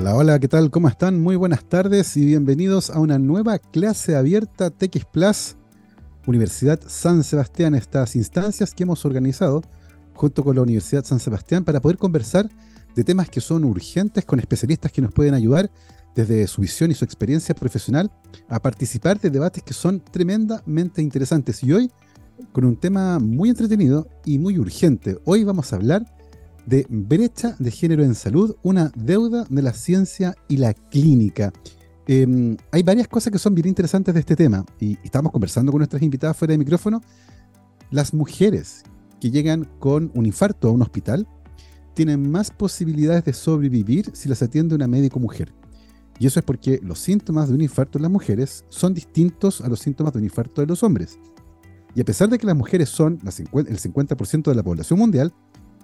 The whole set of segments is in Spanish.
Hola, hola, ¿qué tal? ¿Cómo están? Muy buenas tardes y bienvenidos a una nueva clase abierta TX Plus, Universidad San Sebastián, estas instancias que hemos organizado junto con la Universidad San Sebastián para poder conversar de temas que son urgentes con especialistas que nos pueden ayudar desde su visión y su experiencia profesional a participar de debates que son tremendamente interesantes. Y hoy, con un tema muy entretenido y muy urgente, hoy vamos a hablar de brecha de género en salud, una deuda de la ciencia y la clínica. Em, hay varias cosas que son bien interesantes de este tema y, estamos conversando con nuestras invitadas fuera de micrófono. Las mujeres que llegan con un infarto a un hospital tienen más posibilidades de sobrevivir si las atiende una médico mujer. Y eso es porque los síntomas de un infarto en las mujeres son distintos a los síntomas de un infarto de los hombres. Y a pesar de que las mujeres son el 50% de la población mundial,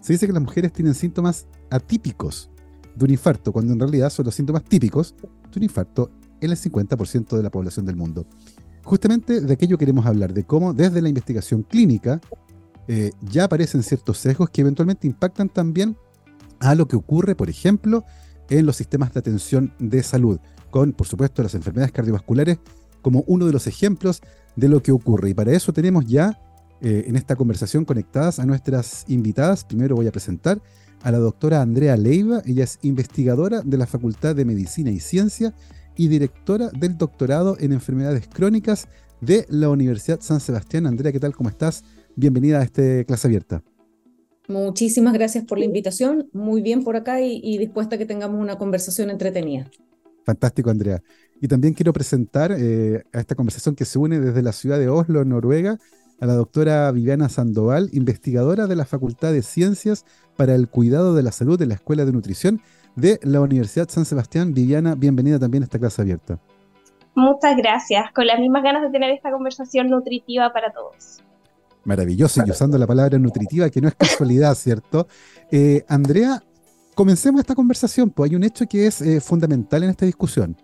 se dice que las mujeres tienen síntomas atípicos de un infarto, cuando en realidad son los síntomas típicos de un infarto en el 50% de la población del mundo. Justamente de aquello queremos hablar, de cómo desde la investigación clínica eh, ya aparecen ciertos sesgos que eventualmente impactan también a lo que ocurre, por ejemplo, en los sistemas de atención de salud, con, por supuesto, las enfermedades cardiovasculares como uno de los ejemplos de lo que ocurre. Y para eso tenemos ya eh, en esta conversación conectadas a nuestras invitadas. Primero voy a presentar a la doctora Andrea Leiva. Ella es investigadora de la Facultad de Medicina y Ciencia y directora del doctorado en enfermedades crónicas de la Universidad San Sebastián. Andrea, ¿qué tal? ¿Cómo estás? Bienvenida a esta clase abierta. Muchísimas gracias por la invitación. Muy bien por acá y, dispuesta a que tengamos una conversación entretenida. Fantástico, Andrea. Y también quiero presentar eh, a esta conversación que se une desde la ciudad de Oslo, Noruega, a la doctora Viviana Sandoval, investigadora de la Facultad de Ciencias para el Cuidado de la Salud de la Escuela de Nutrición de la Universidad San Sebastián. Viviana, bienvenida también a esta clase abierta. Muchas gracias, con las mismas ganas de tener esta conversación nutritiva para todos. Maravilloso, y usando la palabra nutritiva, que no es casualidad, ¿cierto? Eh, Andrea, comencemos esta conversación, pues hay un hecho que es eh, fundamental en esta discusión.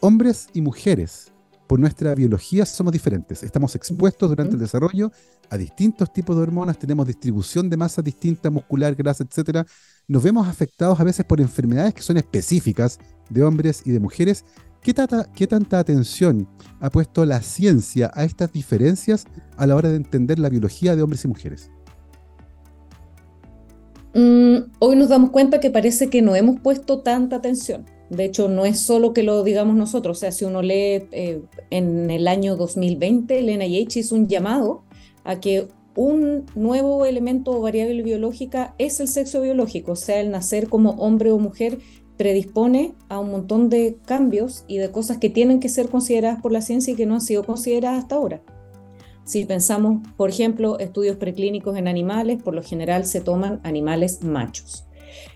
Hombres y mujeres por nuestra biología somos diferentes. Estamos expuestos durante el desarrollo a distintos tipos de hormonas, tenemos distribución de masa distinta, muscular, grasa, etcétera. Nos vemos afectados a veces por enfermedades que son específicas de hombres y de mujeres. ¿Qué, ¿Qué tanta atención ha puesto la ciencia a estas diferencias a la hora de entender la biología de hombres y mujeres? Mm, hoy nos damos cuenta que parece que no hemos puesto tanta atención. De hecho, no es solo que lo digamos nosotros, o sea, si uno lee eh, en el año 2020, el NIH hizo un llamado a que un nuevo elemento o variable biológica es el sexo biológico, o sea, el nacer como hombre o mujer predispone a un montón de cambios y de cosas que tienen que ser consideradas por la ciencia y que no han sido consideradas hasta ahora. Si pensamos, por ejemplo, estudios preclínicos en animales, por lo general se toman animales machos.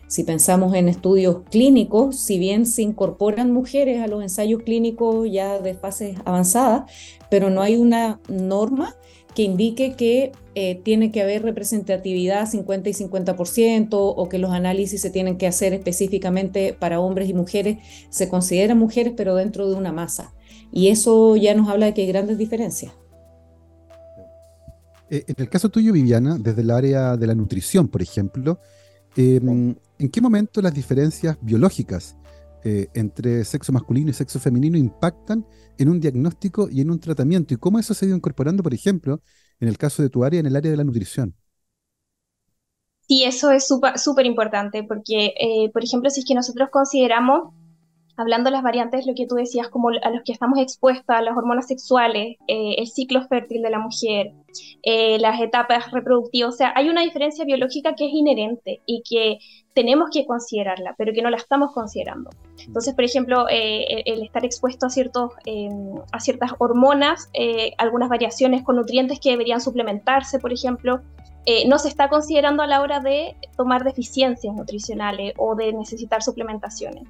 Si pensamos en estudios clínicos, si bien se incorporan mujeres a los ensayos clínicos ya de fases avanzadas, pero no hay una norma que indique que eh, tiene que haber representatividad 50 y 50% o que los análisis se tienen que hacer específicamente para hombres y mujeres, se consideran mujeres pero dentro de una masa. Y eso ya nos habla de que hay grandes diferencias. Eh, en el caso tuyo, Viviana, desde el área de la nutrición, por ejemplo, Em, ¿En qué momento las diferencias biológicas eh, entre sexo masculino y sexo femenino impactan en un diagnóstico y en un tratamiento? ¿Y cómo eso se ha ido incorporando, por ejemplo, en el caso de tu área, en el área de la nutrición? Sí, eso es súper importante porque, eh, por ejemplo, si es que nosotros consideramos hablando de las variantes, lo que tú decías, como a los que estamos expuestos, a las hormonas sexuales, eh, el ciclo fértil de la mujer, eh, las etapas reproductivas, o sea, hay una diferencia biológica que es inherente y que tenemos que considerarla, pero que no la estamos considerando. Entonces, por ejemplo, eh, el estar expuesto a, ciertos, a ciertas hormonas, algunas variaciones con nutrientes que deberían suplementarse, por ejemplo, no se está considerando a la hora de tomar deficiencias nutricionales o de necesitar suplementaciones.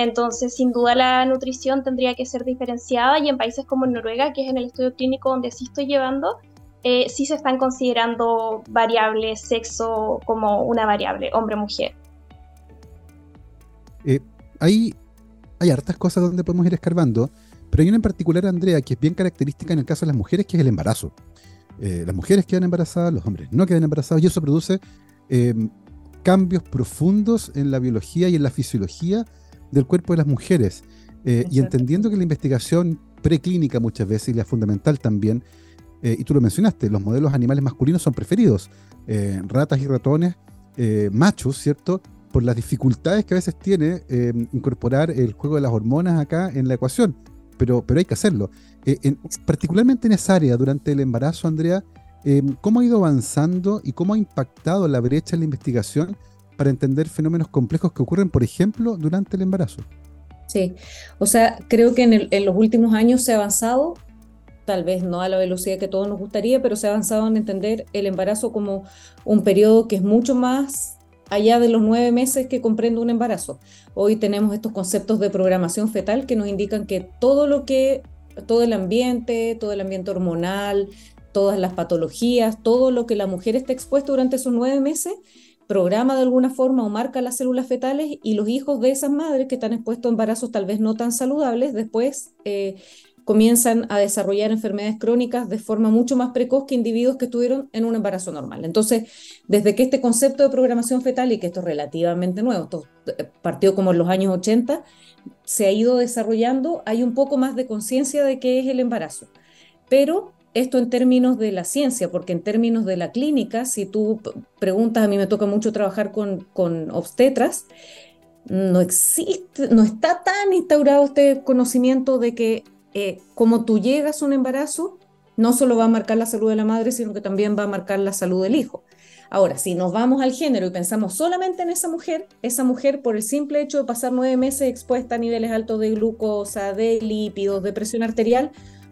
Entonces, sin duda la nutrición tendría que ser diferenciada y en países como Noruega, que es en el estudio clínico donde sí estoy llevando, eh, sí se están considerando variables, sexo como una variable, hombre-mujer. Eh, hay, hay hartas cosas donde podemos ir escarbando, pero hay una en particular, Andrea, que es bien característica en el caso de las mujeres, que es el embarazo. Eh, las mujeres quedan embarazadas, los hombres no quedan embarazados, y eso produce cambios profundos en la biología y en la fisiología del cuerpo de las mujeres. Eh, y entendiendo que la investigación preclínica muchas veces, y la fundamental también, eh, y tú lo mencionaste, los modelos animales masculinos son preferidos, eh, ratas y ratones machos, ¿cierto? Por las dificultades que a veces tiene incorporar el juego de las hormonas acá en la ecuación, pero, pero hay que hacerlo. particularmente en esa área, durante el embarazo, Andrea, ¿cómo ha ido avanzando y cómo ha impactado la brecha en la investigación para entender fenómenos complejos que ocurren, por ejemplo, durante el embarazo? Sí, o sea, creo que en, los últimos años se ha avanzado, tal vez no a la velocidad que todos nos gustaría, pero se ha avanzado en entender el embarazo como un periodo que es mucho más allá de los nueve meses que comprende un embarazo. Hoy tenemos estos conceptos de programación fetal que nos indican que todo lo que, todo el ambiente, todo el ambiente hormonal, todas las patologías, todo lo que la mujer está expuesta durante esos nueve meses, programa de alguna forma o marca las células fetales y los hijos de esas madres que están expuestos a embarazos tal vez no tan saludables, después eh, comienzan a desarrollar enfermedades crónicas de forma mucho más precoz que individuos que estuvieron en un embarazo normal. Entonces, desde que este concepto de programación fetal, y que esto es relativamente nuevo, esto eh, partió como en los años 80, se ha ido desarrollando, hay un poco más de conciencia de qué es el embarazo. Pero esto en términos de la ciencia, porque en términos de la clínica, si tú preguntas, a mí me toca mucho trabajar con, con obstetras, no existe, no está tan instaurado este conocimiento de que eh, como tú llegas a un embarazo, no solo va a marcar la salud de la madre, sino que también va a marcar la salud del hijo. Ahora, si nos vamos al género y pensamos solamente en esa mujer, esa mujer por el simple hecho de pasar nueve meses expuesta a niveles altos de glucosa, de lípidos, de presión arterial,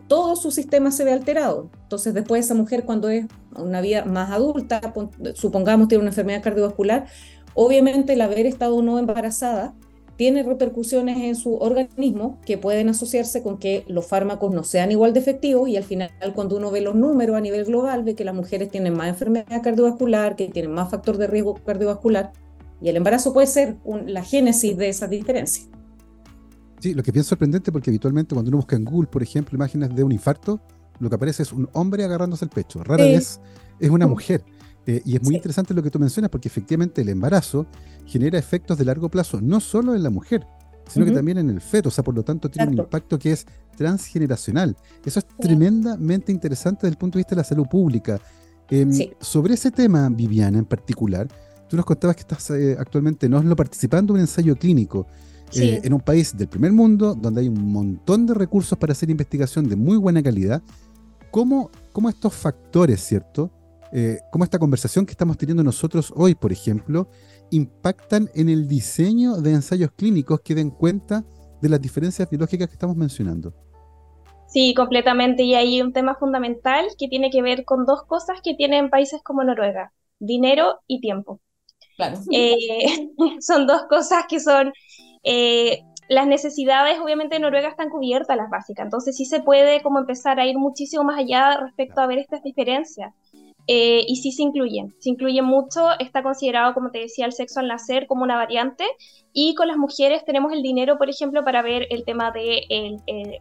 todo su sistema se ve alterado. Entonces después esa mujer cuando es una vida más adulta, supongamos tiene una enfermedad cardiovascular, obviamente el haber estado no embarazada tiene repercusiones en su organismo que pueden asociarse con que los fármacos no sean igual de efectivos y al final cuando uno ve los números a nivel global ve que las mujeres tienen más enfermedad cardiovascular, que tienen más factor de riesgo cardiovascular y el embarazo puede ser la génesis de esas diferencias. Sí, lo que es bien sorprendente porque habitualmente cuando uno busca en Google, por ejemplo, imágenes de un infarto, lo que aparece es un hombre agarrándose el pecho. Rara vez es una mujer. Eh, y es muy interesante lo que tú mencionas porque efectivamente el embarazo genera efectos de largo plazo, no solo en la mujer, sino que también en el feto. O sea, por lo tanto, tiene un impacto que es transgeneracional. Eso es tremendamente interesante desde el punto de vista de la salud pública. Em, sobre ese tema, Viviana, en particular, tú nos contabas que estás eh, actualmente no participando en un ensayo clínico. Eh, en un país del primer mundo, donde hay un montón de recursos para hacer investigación de muy buena calidad, ¿cómo, cómo estos factores, ¿cierto? Eh, cómo esta conversación que estamos teniendo nosotros hoy, por ejemplo, impactan en el diseño de ensayos clínicos que den cuenta de las diferencias biológicas que estamos mencionando. Sí, completamente. Y hay un tema fundamental que tiene que ver con dos cosas que tienen países como Noruega, dinero y tiempo. Claro. Eh, son dos cosas que son eh, las necesidades, obviamente, de Noruega están cubiertas, las básicas. Entonces, sí se puede como empezar a ir muchísimo más allá respecto a ver estas diferencias. Eh, y sí se incluyen, se incluye mucho, está considerado, como te decía, el sexo al nacer como una variante, y con las mujeres tenemos el dinero, por ejemplo, para ver el tema de, el,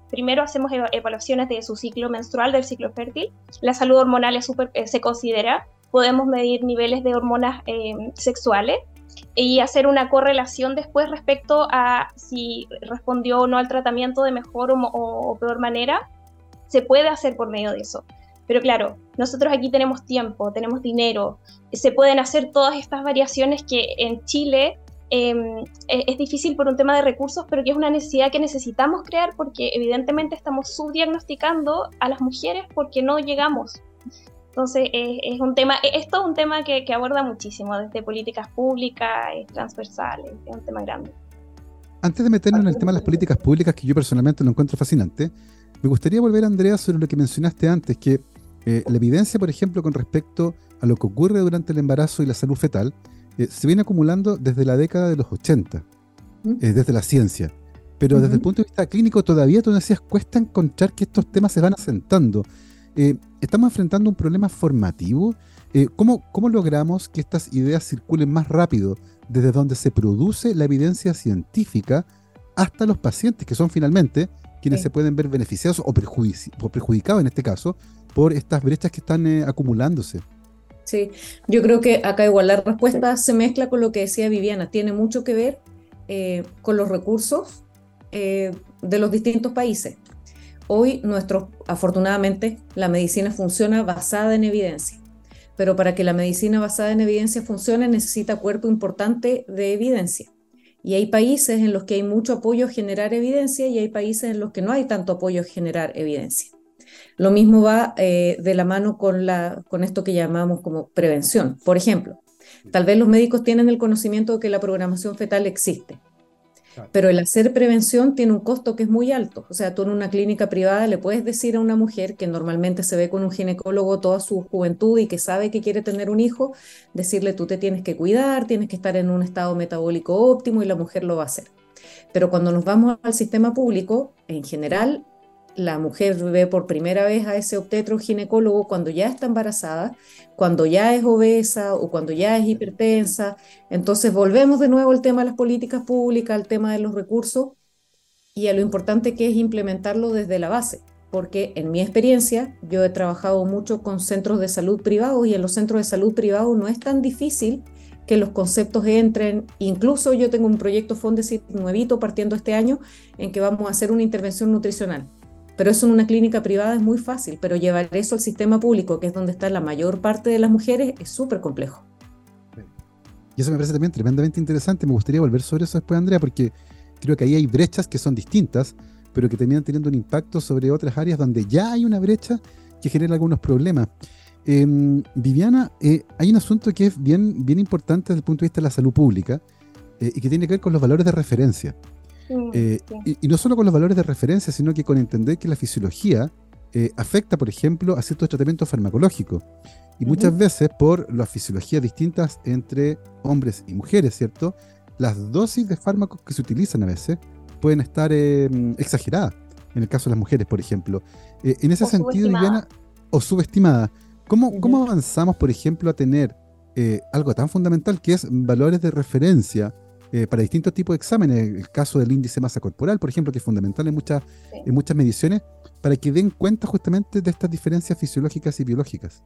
primero hacemos evaluaciones de su ciclo menstrual, del ciclo fértil, la salud hormonal es super, eh, se considera, podemos medir niveles de hormonas sexuales, y hacer una correlación después respecto a si respondió o no al tratamiento de mejor o, peor manera, se puede hacer por medio de eso. Pero claro, nosotros aquí tenemos tiempo, tenemos dinero, se pueden hacer todas estas variaciones que en Chile em, e, es difícil por un tema de recursos, pero que es una necesidad que necesitamos crear porque evidentemente estamos subdiagnosticando a las mujeres porque no llegamos. Entonces, es, un tema, esto es un tema que, aborda muchísimo, desde políticas públicas, transversales, es un tema grande. Antes de meternos en el tema de las políticas públicas, que yo personalmente lo encuentro fascinante, me gustaría volver, Andrea, sobre lo que mencionaste antes, que eh, la evidencia, por ejemplo, con respecto a lo que ocurre durante el embarazo y la salud fetal, eh, se viene acumulando desde la década de los 80, eh, desde la ciencia. Pero desde el punto de vista clínico, todavía, tú decías, cuesta encontrar que estos temas se van asentando. Eh, estamos enfrentando un problema formativo. Eh, ¿cómo, logramos que estas ideas circulen más rápido desde donde se produce la evidencia científica hasta los pacientes, que son finalmente quienes se pueden ver beneficiados o, perjudicados en este caso por estas brechas que están eh, acumulándose? Sí, yo creo que acá igual la respuesta se mezcla con lo que decía Viviana, tiene mucho que ver eh, con los recursos eh, de los distintos países. Hoy, nuestro, afortunadamente, la medicina funciona basada en evidencia, pero para que la medicina basada en evidencia funcione necesita cuerpo importante de evidencia. Y hay países en los que hay mucho apoyo a generar evidencia y hay países en los que no hay tanto apoyo a generar evidencia. Lo mismo va eh, de la mano con, la, con esto que llamamos como prevención. Por ejemplo, tal vez los médicos tienen el conocimiento de que la programación fetal existe, pero el hacer prevención tiene un costo que es muy alto. O sea, tú en una clínica privada le puedes decir a una mujer que normalmente se ve con un ginecólogo toda su juventud y que sabe que quiere tener un hijo, decirle tú te tienes que cuidar, tienes que estar en un estado metabólico óptimo y la mujer lo va a hacer. Pero cuando nos vamos al sistema público, en general, la mujer ve por primera vez a ese obstetro ginecólogo cuando ya está embarazada, cuando ya es obesa o cuando ya es hipertensa. Entonces volvemos de nuevo al tema de las políticas públicas, al tema de los recursos y a lo importante que es implementarlo desde la base. Porque en mi experiencia, yo he trabajado mucho con centros de salud privados y en los centros de salud privados no es tan difícil que los conceptos entren. Incluso yo tengo un proyecto Fondesit nuevito partiendo este año en que vamos a hacer una intervención nutricional pero eso en una clínica privada es muy fácil, pero llevar eso al sistema público, que es donde está la mayor parte de las mujeres, es súper complejo. Y eso me parece también tremendamente interesante. Me gustaría volver sobre eso después, Andrea, porque creo que ahí hay brechas que son distintas, pero que terminan teniendo un impacto sobre otras áreas donde ya hay una brecha que genera algunos problemas. Em, Viviana, eh, hay un asunto que es bien, bien importante desde el punto de vista de la salud pública eh, y que tiene que ver con los valores de referencia. Eh, y, no solo con los valores de referencia, sino que con entender que la fisiología eh, afecta, por ejemplo, a ciertos tratamientos farmacológicos. Y muchas veces, por las fisiologías distintas entre hombres y mujeres, ¿cierto? Las dosis de fármacos que se utilizan a veces pueden estar em, exageradas, en el caso de las mujeres, por ejemplo. Eh, en ese sentido, Viviana, o subestimadas. ¿Cómo, ¿Cómo avanzamos, por ejemplo, a tener algo tan fundamental que es valores de referencia eh, para distintos tipos de exámenes, el caso del índice masa corporal, por ejemplo, que es fundamental en muchas, en muchas mediciones, para que den cuenta justamente de estas diferencias fisiológicas y biológicas.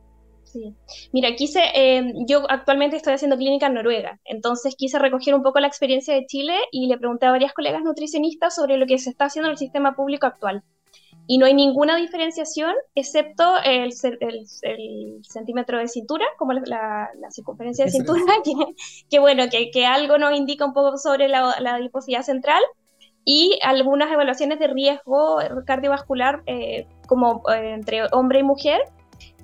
Sí. Mira, quise, eh, yo actualmente estoy haciendo clínica en Noruega, entonces quise recoger un poco la experiencia de Chile y le pregunté a varias colegas nutricionistas sobre lo que se está haciendo en el sistema público actual y no hay ninguna diferenciación excepto el, centímetro de cintura, como la, circunferencia de cintura, que, bueno, que, algo nos indica un poco sobre la, la adiposidad central y algunas evaluaciones de riesgo cardiovascular eh, como eh, entre hombre y mujer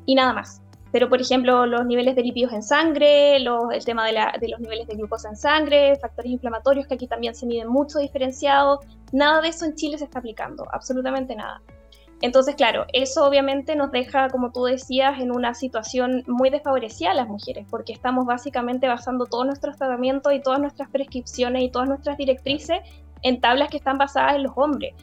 y nada más. Pero, por ejemplo, los niveles de lípidos en sangre, el tema de, de, los niveles de glucosa en sangre, factores inflamatorios que aquí también se miden mucho diferenciados, nada de eso en Chile se está aplicando, absolutamente nada. Entonces, claro, eso obviamente nos deja, como tú decías, en una situación muy desfavorecida a las mujeres, porque estamos básicamente basando todos nuestros tratamientos y todas nuestras prescripciones y todas nuestras directrices en tablas que están basadas en los hombres,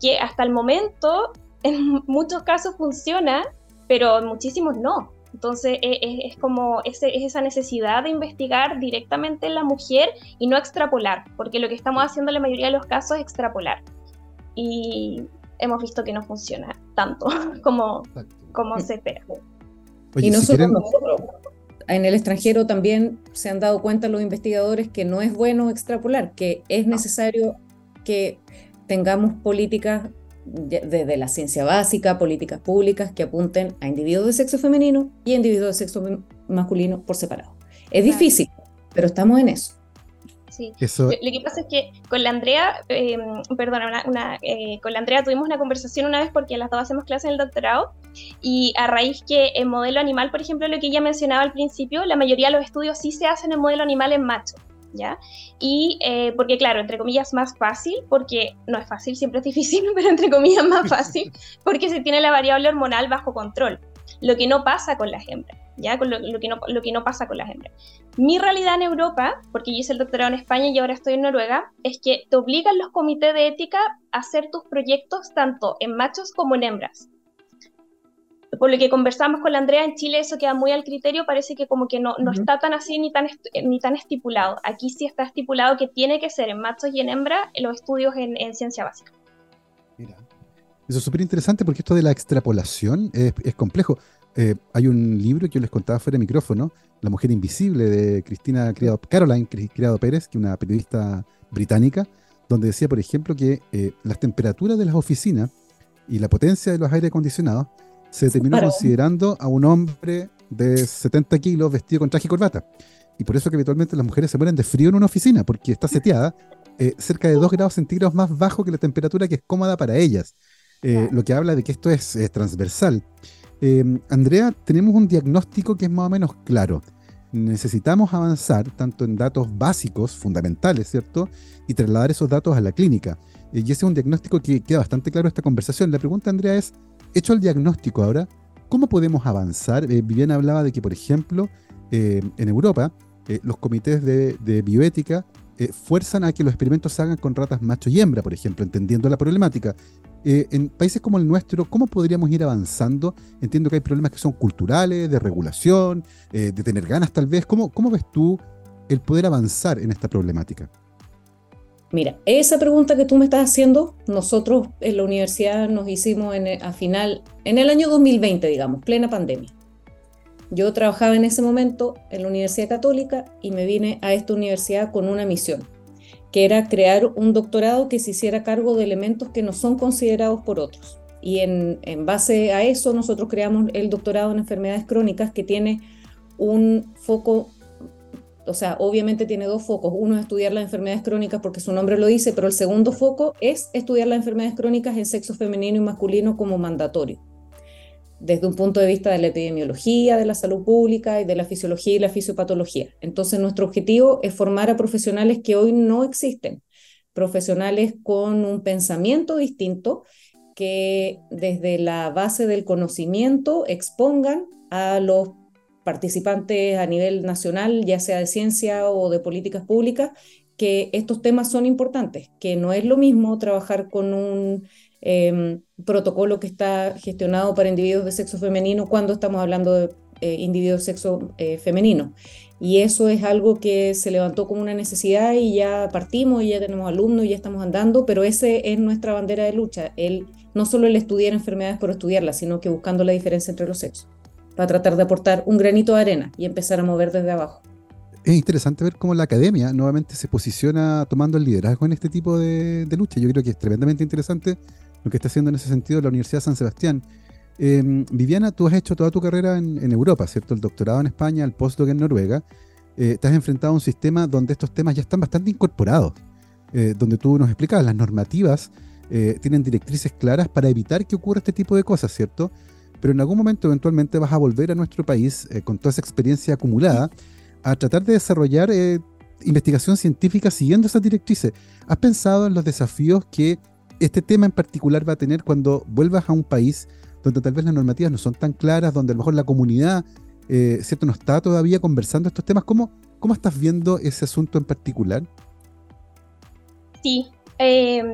que hasta el momento en muchos casos funciona, pero en muchísimos no. Entonces e, e, es, como esa necesidad de investigar directamente en la mujer y no extrapolar, porque lo que estamos haciendo en la mayoría de los casos es extrapolar. Y, hemos visto que no funciona tanto como, como se espera. y no solo nosotros. En el extranjero también se han dado cuenta los investigadores que no es bueno extrapolar, que es necesario que tengamos políticas desde la ciencia básica, políticas públicas que apunten a individuos de sexo femenino y individuos de sexo masculino por separado. Es difícil, pero estamos en eso. Sí. Lo, que pasa es que con la Andrea, eh, perdona, una, eh, con la Andrea tuvimos una conversación una vez porque las dos hacemos clases en el doctorado y a raíz que en modelo animal, por ejemplo, lo que ella mencionaba al principio, la mayoría de los estudios sí se hacen en modelo animal en macho. ¿Ya? Y eh, porque, claro, entre comillas, más fácil, porque no es fácil, siempre es difícil, pero entre comillas más fácil, porque se tiene la variable hormonal bajo control, lo que no pasa con las hembras. ¿Ya? Con lo, que no, lo que no pasa con las hembras. Mi realidad en Europa, porque yo hice el doctorado en España y ahora estoy en Noruega, es que te obligan los comités de ética a hacer tus proyectos tanto en machos como en hembras. Por lo que conversamos con la Andrea, en Chile eso queda muy al criterio, parece que como que no, no está tan así ni tan, ni tan estipulado. Aquí sí está estipulado que tiene que ser en machos y en hembras los estudios en, ciencia básica. Mira, eso es súper interesante porque esto de la extrapolación es, es complejo. Eh, hay un libro que yo les contaba fuera de micrófono, La mujer invisible, de Cristina Criado, Caroline Criado Pérez, que es una periodista británica, donde decía, por ejemplo, que eh, las temperaturas de las oficinas y la potencia de los aire acondicionados se terminó considerando a un hombre de 70 kilos vestido con traje y corbata. Y por eso que habitualmente las mujeres se mueren de frío en una oficina, porque está seteada eh, cerca de 2 grados centígrados más bajo que la temperatura que es cómoda para ellas. Eh, lo que habla de que esto es, transversal. Andrea, tenemos un diagnóstico que es más o menos claro necesitamos avanzar tanto en datos básicos, fundamentales, ¿cierto? Y trasladar esos datos a la clínica. Eh, y ese es un diagnóstico que queda bastante claro en esta conversación. La pregunta, Andrea, es, hecho el diagnóstico ahora, ¿cómo podemos avanzar? Eh, Viviana hablaba de que, por ejemplo, eh, en Europa, los comités de bioética fuerzan a que los experimentos se hagan con ratas macho y hembra, por ejemplo, entendiendo la problemática. Eh, en países como el nuestro, ¿cómo podríamos ir avanzando? Entiendo que hay problemas que son culturales, de regulación, eh, de tener ganas tal vez. ¿Cómo, ¿Cómo ves tú el poder avanzar en esta problemática? Mira, esa pregunta que tú me estás haciendo, nosotros en la universidad nos hicimos a final, en el año 2020, digamos, plena pandemia. Yo trabajaba en ese momento en la Universidad Católica y me vine a esta universidad con una misión que era crear un doctorado que se hiciera cargo de elementos que no son considerados por otros. Y en, base a eso nosotros creamos el doctorado en enfermedades crónicas que tiene un foco, o sea, obviamente tiene dos focos. Uno es estudiar las enfermedades crónicas porque su nombre lo dice, pero el segundo foco es estudiar las enfermedades crónicas en sexo femenino y masculino como mandatorio desde un punto de vista de la epidemiología, de la salud pública y de la fisiología y la fisiopatología. Entonces, nuestro objetivo es formar a profesionales que hoy no existen, profesionales con un pensamiento distinto que desde la base del conocimiento expongan a los participantes a nivel nacional, ya sea de ciencia o de políticas públicas, que estos temas son importantes, que no es lo mismo trabajar con un Em, protocolo que está gestionado para individuos de sexo femenino cuando estamos hablando de eh, individuos de sexo eh, femenino. Y eso es algo que se levantó como una necesidad y ya partimos y ya tenemos alumnos y ya estamos andando, pero ese es nuestra bandera de lucha, el, no solo el estudiar enfermedades por estudiarlas, sino que buscando la diferencia entre los sexos, para tratar de aportar un granito de arena y empezar a mover desde abajo es interesante ver cómo la academia nuevamente se posiciona tomando el liderazgo en este tipo de, de, lucha. Yo creo que es tremendamente interesante lo que está haciendo en ese sentido la Universidad de San Sebastián. Em, Viviana, tú has hecho toda tu carrera en, Europa, ¿cierto? El doctorado en España, el postdoc en Noruega. Eh, te has enfrentado a un sistema donde estos temas ya están bastante incorporados, eh, donde tú nos explicabas, las normativas eh, tienen directrices claras para evitar que ocurra este tipo de cosas, ¿cierto? Pero en algún momento eventualmente vas a volver a nuestro país con toda esa experiencia acumulada a tratar de desarrollar investigación científica siguiendo esas directrices. ¿Has pensado en los desafíos que este tema en particular va a tener cuando vuelvas a un país donde tal vez las normativas no son tan claras, donde a lo mejor la comunidad eh, ¿cierto? no está todavía conversando estos temas. ¿Cómo, ¿Cómo estás viendo ese asunto en particular? Sí, em,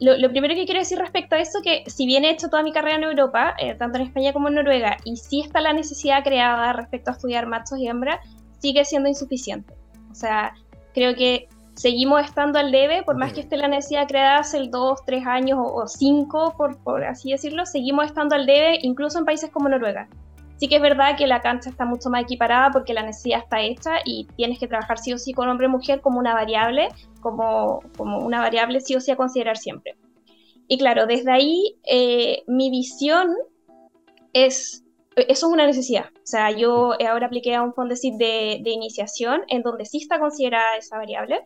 lo, primero que quiero decir respecto a eso, que si bien he hecho toda mi carrera en Europa, eh, tanto en España como en Noruega, y sí está la necesidad creada respecto a estudiar machos y hembras, sigue siendo insuficiente. O sea, creo que seguimos estando al debe, por más que esté la necesidad creada hace el 2, 3 años o 5, por, por, así decirlo, seguimos estando al debe incluso en países como Noruega. Sí que es verdad que la cancha está mucho más equiparada porque la necesidad está hecha y tienes que trabajar sí o sí con hombre y mujer como una variable, como, como una variable sí o sí a considerar siempre. Y claro, desde ahí eh, mi visión es eso es una necesidad. O sea, yo ahora apliqué a un Fondesit de, de iniciación en donde sí está considerada esa variable,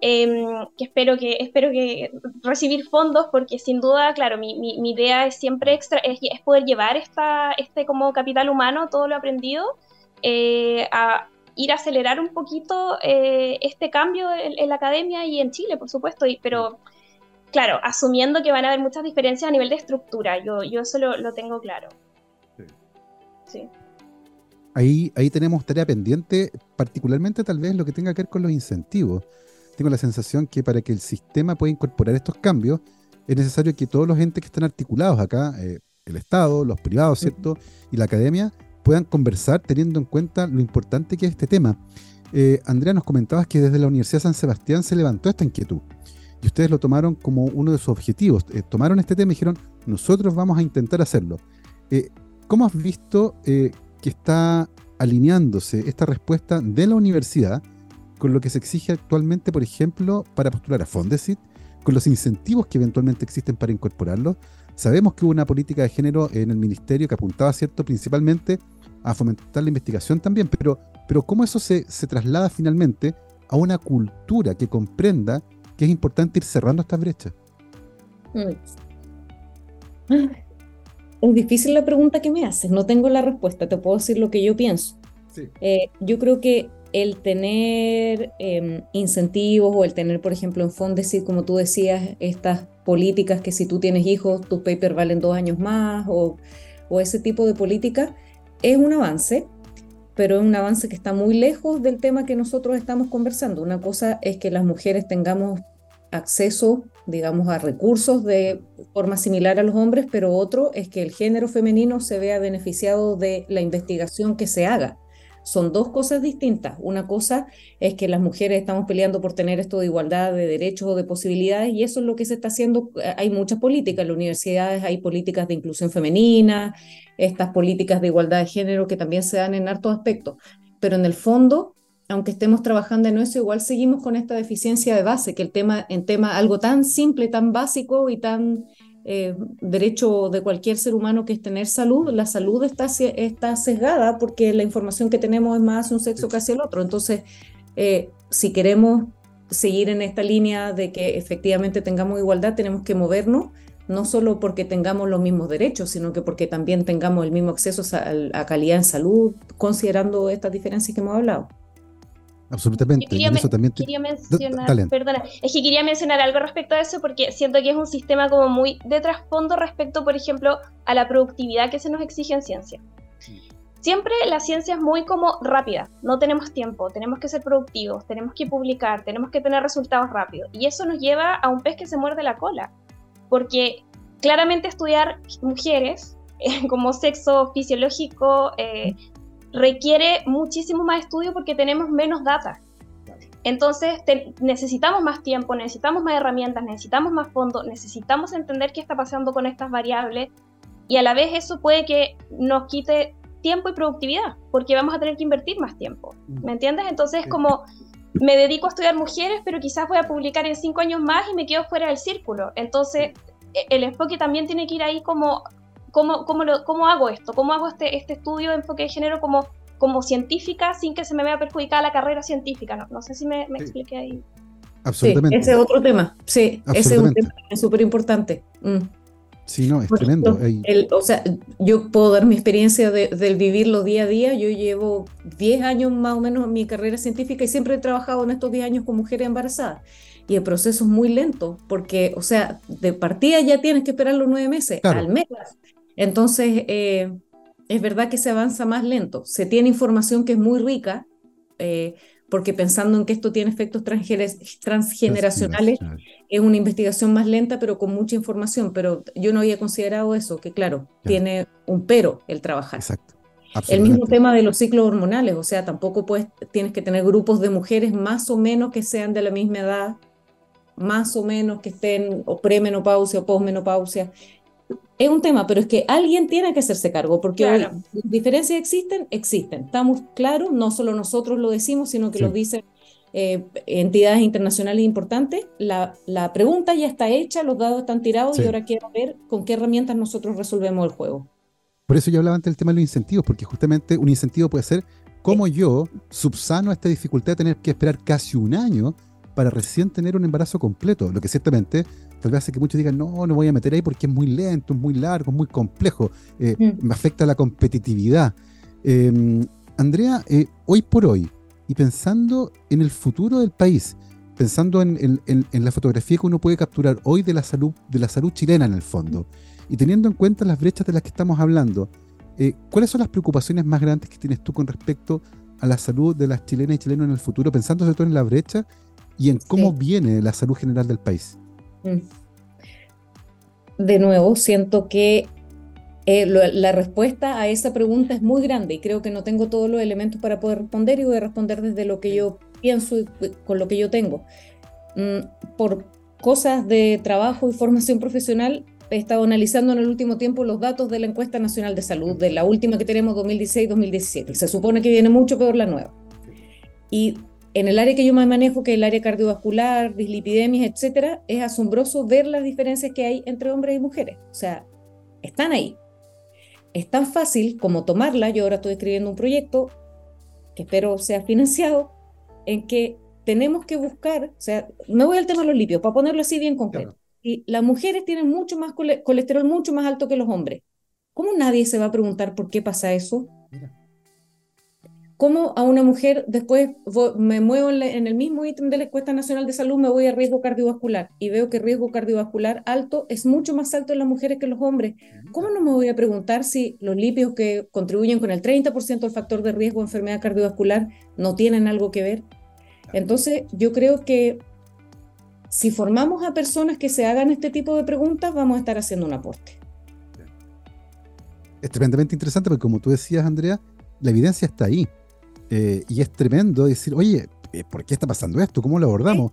em, que espero que espero que recibir fondos porque sin duda, claro, mi, mi, idea es siempre extra, es, poder llevar esta, este como capital humano, todo lo aprendido, eh, a ir a acelerar un poquito eh, este cambio en, la academia y en Chile, por supuesto, y, pero claro, asumiendo que van a haber muchas diferencias a nivel de estructura, yo, yo eso lo, lo tengo claro. Ahí, ahí tenemos tarea pendiente, particularmente tal vez lo que tenga que ver con los incentivos. Tengo la sensación que para que el sistema pueda incorporar estos cambios, es necesario que todos los entes que están articulados acá, eh, el Estado, los privados, ¿cierto? Y la academia, puedan conversar teniendo en cuenta lo importante que es este tema. Eh, Andrea, nos comentabas que desde la Universidad de San Sebastián se levantó esta inquietud y ustedes lo tomaron como uno de sus objetivos. Eh, tomaron este tema y dijeron, nosotros vamos a intentar hacerlo. ¿Cómo has visto eh, que está alineándose esta respuesta de la universidad con lo que se exige actualmente, por ejemplo, para postular a Fondesit, con los incentivos que eventualmente existen para incorporarlos. Sabemos que hubo una política de género en el ministerio que apuntaba, ¿cierto?, principalmente a fomentar la investigación también, pero, pero ¿cómo eso se, traslada finalmente a una cultura que comprenda que es importante ir cerrando estas brechas? Mm. Es difícil la pregunta que me haces, no tengo la respuesta, te puedo decir lo que yo pienso. Eh, yo creo que el tener em, incentivos o el tener, por ejemplo, en Fondesit, como tú decías, estas políticas que si tú tienes hijos, tus papers valen dos años más o, o ese tipo de política, es un avance, pero es un avance que está muy lejos del tema que nosotros estamos conversando. Una cosa es que las mujeres tengamos acceso, digamos, a recursos de forma similar a los hombres, pero otro es que el género femenino se vea beneficiado de la investigación que se haga. Son dos cosas distintas. Una cosa es que las mujeres estamos peleando por tener esto de igualdad de derechos o de posibilidades y eso es lo que se está haciendo. Hay muchas políticas en las universidades, hay políticas de inclusión femenina, estas políticas de igualdad de género que también se dan en hartos aspectos. Pero en el fondo, aunque estemos trabajando en eso, igual seguimos con esta deficiencia de base, que el tema, en tema algo tan simple, tan básico y tan eh, derecho de cualquier ser humano que es tener salud, la salud está, está sesgada porque la información que tenemos es más hacia un sexo que hacia el otro. Entonces, eh, si queremos seguir en esta línea de que efectivamente tengamos igualdad, tenemos que movernos, no solo porque tengamos los mismos derechos, sino que porque también tengamos el mismo acceso a calidad en salud, considerando estas diferencias que hemos hablado. Absolutamente. Quería, también mencionar, perdona, es que quería mencionar algo respecto a eso porque siento que es un sistema como muy de trasfondo respecto, por ejemplo, a la productividad que se nos exige en ciencia. Siempre la ciencia es muy como rápida, no tenemos tiempo, tenemos que ser productivos, tenemos que publicar, tenemos que tener resultados rápidos. Y eso nos lleva a un pez que se muerde la cola, porque claramente estudiar mujeres como sexo fisiológico, eh, requiere muchísimo más estudio porque tenemos menos data. Entonces necesitamos más tiempo, necesitamos más herramientas, necesitamos más fondos, necesitamos entender qué está pasando con estas variables y a la vez eso puede que nos quite tiempo y productividad porque vamos a tener que invertir más tiempo. ¿Me entiendes? Entonces como me dedico a estudiar mujeres, pero quizás voy a publicar en cinco años más y me quedo fuera del círculo. Entonces e-, el enfoque también tiene que ir ahí como ¿cómo, cómo, lo, cómo hago esto? ¿Cómo hago este, este estudio de enfoque de género como, como científica sin que se me vea perjudicada la carrera científica? No, no sé si me, me expliqué ahí. Absolutamente. ese es otro tema. Sí, ese es un tema súper importante. Mm. Sí, no, es tremendo. o sea, yo puedo dar mi experiencia de, del vivirlo día a día. Yo llevo 10 años más o menos en mi carrera científica y siempre he trabajado en estos 10 años con mujeres embarazadas. Y el proceso es muy lento porque, o sea, de partida ya tienes que esperar los nueve meses, al mes. Entonces, eh, es verdad que se avanza más lento. Se tiene información que es muy rica, eh, porque pensando en que esto tiene efectos transgeneracionales, es una investigación más lenta, pero con mucha información. Pero yo no había considerado eso, que claro, tiene un pero el trabajar. Exacto. El mismo tema de los ciclos hormonales, o sea, tampoco puedes, tienes que tener grupos de mujeres más o menos que sean de la misma edad, más o menos que estén o premenopausia o posmenopausia es un tema, pero es que alguien tiene que hacerse cargo, porque hoy diferencias existen, existen. Estamos claros, no solo nosotros lo decimos, sino que lo dicen eh, entidades internacionales importantes. La, la, pregunta ya está hecha, los dados están tirados y ahora quiero ver con qué herramientas nosotros resolvemos el juego. Por eso yo hablaba antes del tema de los incentivos, porque justamente un incentivo puede ser cómo yo subsano esta dificultad de tener que esperar casi un año para recién tener un embarazo completo, lo que ciertamente tal vez hace que muchos digan, no, no voy a meter ahí porque es muy lento, es muy largo, es muy complejo, eh, mm. me afecta la competitividad. Em, Andrea, eh, hoy por hoy, y pensando en el futuro del país, pensando en, la fotografía que uno puede capturar hoy de la salud, de la salud chilena en el fondo, y teniendo en cuenta las brechas de las que estamos hablando, eh, ¿cuáles son las preocupaciones más grandes que tienes tú con respecto a la salud de las chilenas y chilenos en el futuro, pensando sobre todo en la brecha y en cómo viene la salud general del país? Mm. De nuevo, siento que eh, la respuesta a esa pregunta es muy grande y creo que no tengo todos los elementos para poder responder y voy a responder desde lo que yo pienso y con lo que yo tengo. Mm, por cosas de trabajo y formación profesional, he estado analizando en el último tiempo los datos de la encuesta nacional de salud, de la última que tenemos 2016-2017. Se supone que viene mucho peor la nueva. Y en el área que yo más manejo, que es el área cardiovascular, dislipidemias, etcétera, es asombroso ver las diferencias que hay entre hombres y mujeres. O sea, están ahí. Es tan fácil como tomarla. Yo ahora estoy escribiendo un proyecto que espero sea financiado, en que tenemos que buscar, o sea, me voy al tema de los lipios, para ponerlo así bien concreto. Y las mujeres tienen mucho más colesterol, mucho más alto que los hombres. ¿Cómo nadie se va a preguntar por qué pasa eso? ¿Cómo a una mujer después me muevo en, el mismo ítem de la encuesta nacional de salud, me voy a riesgo cardiovascular y veo que riesgo cardiovascular alto es mucho más alto en las mujeres que en los hombres? ¿Cómo no me voy a preguntar si los lípidos que contribuyen con el 30% del factor de riesgo de enfermedad cardiovascular no tienen algo que ver? Entonces, yo creo que si formamos a personas que se hagan este tipo de preguntas, vamos a estar haciendo un aporte. Es tremendamente interesante porque como tú decías, Andrea, la evidencia está ahí. Eh, y es tremendo decir, oye, eh, ¿por qué está pasando esto? ¿Cómo lo abordamos?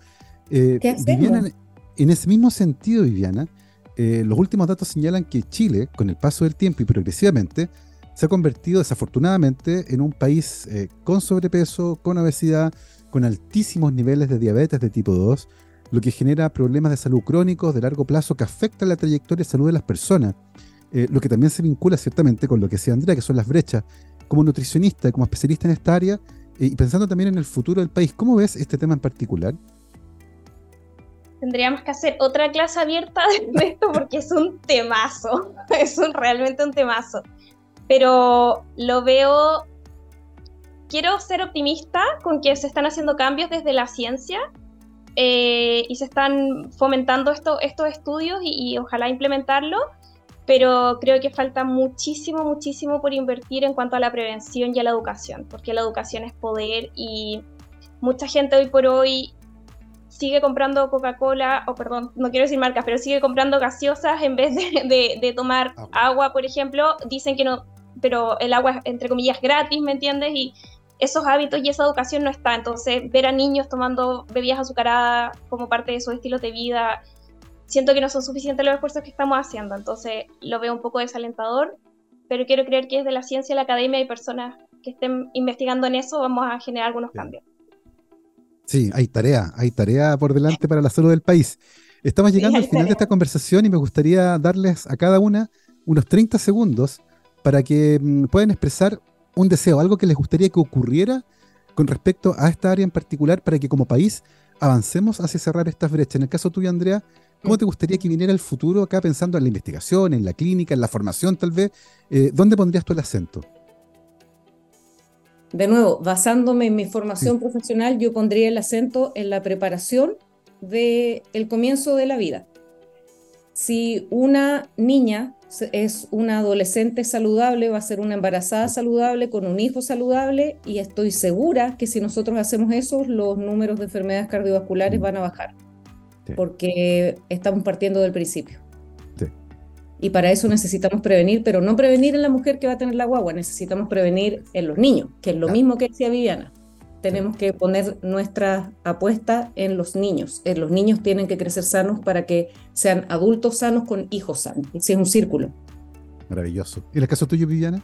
Eh, Viviana, en ese mismo sentido, Viviana, los últimos datos señalan que Chile, con el paso del tiempo y progresivamente, se ha convertido desafortunadamente en un país con sobrepeso, con obesidad, con altísimos niveles de diabetes de tipo 2, lo que genera problemas de salud crónicos de largo plazo que afectan la trayectoria de salud de las personas. lo que también se vincula ciertamente con lo que decía Andrea, que son las brechas como nutricionista, como especialista en esta área, eh, y pensando también en el futuro del país, ¿cómo ves este tema en particular? Tendríamos que hacer otra clase abierta de esto porque es un temazo, es un, realmente un temazo. Pero lo veo, quiero ser optimista con que se están haciendo cambios desde la ciencia eh, y se están fomentando esto, estos estudios y, y ojalá implementarlo pero creo que falta muchísimo, muchísimo por invertir en cuanto a la prevención y a la educación, porque la educación es poder y mucha gente hoy por hoy sigue comprando Coca-Cola, o perdón, no quiero decir marcas, pero sigue comprando gaseosas en vez de, tomar agua. por ejemplo. Dicen que no, pero el agua es, entre comillas, gratis, ¿me entiendes? Y esos hábitos y esa educación no está. Entonces, ver a niños tomando bebidas azucaradas como parte de su estilo de vida, siento que no son suficientes los esfuerzos que estamos haciendo, entonces lo veo un poco desalentador, pero quiero creer que desde la ciencia, la academia y personas que estén investigando en eso vamos a generar algunos cambios. Sí, hay tarea, hay tarea por delante para la salud del país. Estamos llegando al final de esta conversación y me gustaría darles a cada una unos 30 segundos para que mm, puedan expresar un deseo, algo que les gustaría que ocurriera con respecto a esta área en particular para que como país avancemos hacia cerrar estas brechas. En el caso tuyo, Andrea, ¿Cómo te gustaría que viniera el futuro acá pensando en la investigación, en la clínica, en la formación tal vez? Eh, ¿Dónde pondrías tú el acento? De nuevo, basándome en mi formación profesional, yo pondría el acento en la preparación del el comienzo de la vida. Si una niña es una adolescente saludable, va a ser una embarazada saludable con un hijo saludable y estoy segura que si nosotros hacemos eso, los números de enfermedades cardiovasculares mm. van a bajar porque estamos partiendo del principio. Y para eso necesitamos prevenir, pero no prevenir en la mujer que va a tener la guagua, necesitamos prevenir en los niños, que es lo mismo que decía Viviana. Tenemos que poner nuestra apuesta en los niños. En los niños tienen que crecer sanos para que sean adultos sanos con hijos sanos. Ese es un círculo. Maravilloso. ¿Y el caso tuyo, Viviana?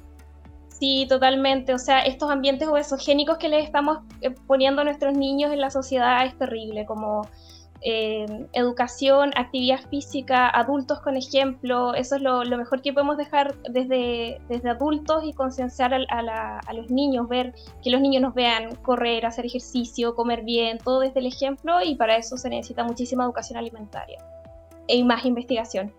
Sí, totalmente. O sea, estos ambientes obesogénicos que les estamos eh, poniendo a nuestros niños en la sociedad es terrible, como eh, educación, actividad física, adultos con ejemplo, eso es lo, mejor que podemos dejar desde, desde adultos y concienciar a, los niños, ver que los niños nos vean correr, hacer ejercicio, comer bien, todo desde el ejemplo y para eso se necesita muchísima educación alimentaria y más investigación.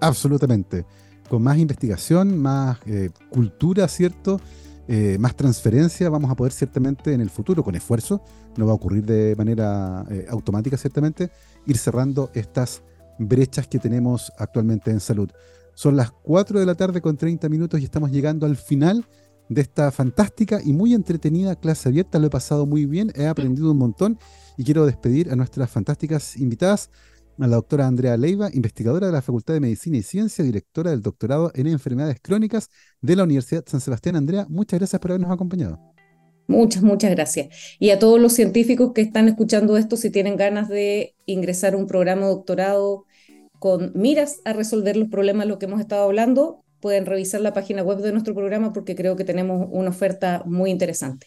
Absolutamente. Con más investigación, más eh, cultura, ¿cierto? Eh, más transferencia vamos a poder ciertamente en el futuro, con esfuerzo, no va a ocurrir de manera eh, automática ciertamente, ir cerrando estas brechas que tenemos actualmente en salud. Son las 4 de la tarde con 30 minutos y estamos llegando al final de esta fantástica y muy entretenida clase abierta. Lo he pasado muy bien, he aprendido un montón y quiero despedir a nuestras fantásticas invitadas a la doctora Andrea Leiva, investigadora de la Facultad de Medicina y Ciencia, directora del doctorado en enfermedades crónicas de la Universidad San Sebastián. Andrea, muchas gracias por habernos acompañado. Muchas, muchas gracias. Y a todos los científicos que están escuchando esto, si tienen ganas de ingresar a un programa de doctorado con miras a resolver los problemas de los que hemos estado hablando, pueden revisar la página web de nuestro programa porque creo que tenemos una oferta muy interesante.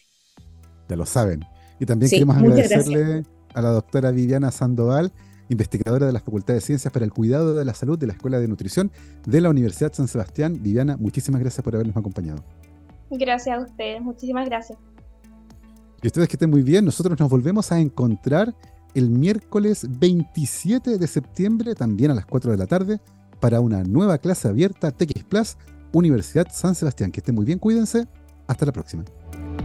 Ya lo saben. Y también queremos agradecerle a la doctora Viviana Sandoval, investigadora de la Facultad de Ciencias para el Cuidado de la Salud de la Escuela de Nutrición de la Universidad San Sebastián. Viviana, muchísimas gracias por habernos acompañado. Gracias a ustedes, muchísimas gracias. Y ustedes que estén muy bien, nosotros nos volvemos a encontrar el miércoles 27 de septiembre, también a las 4 de la tarde, para una nueva clase abierta TX Plus, Universidad San Sebastián. Que estén muy bien, cuídense. Hasta la próxima.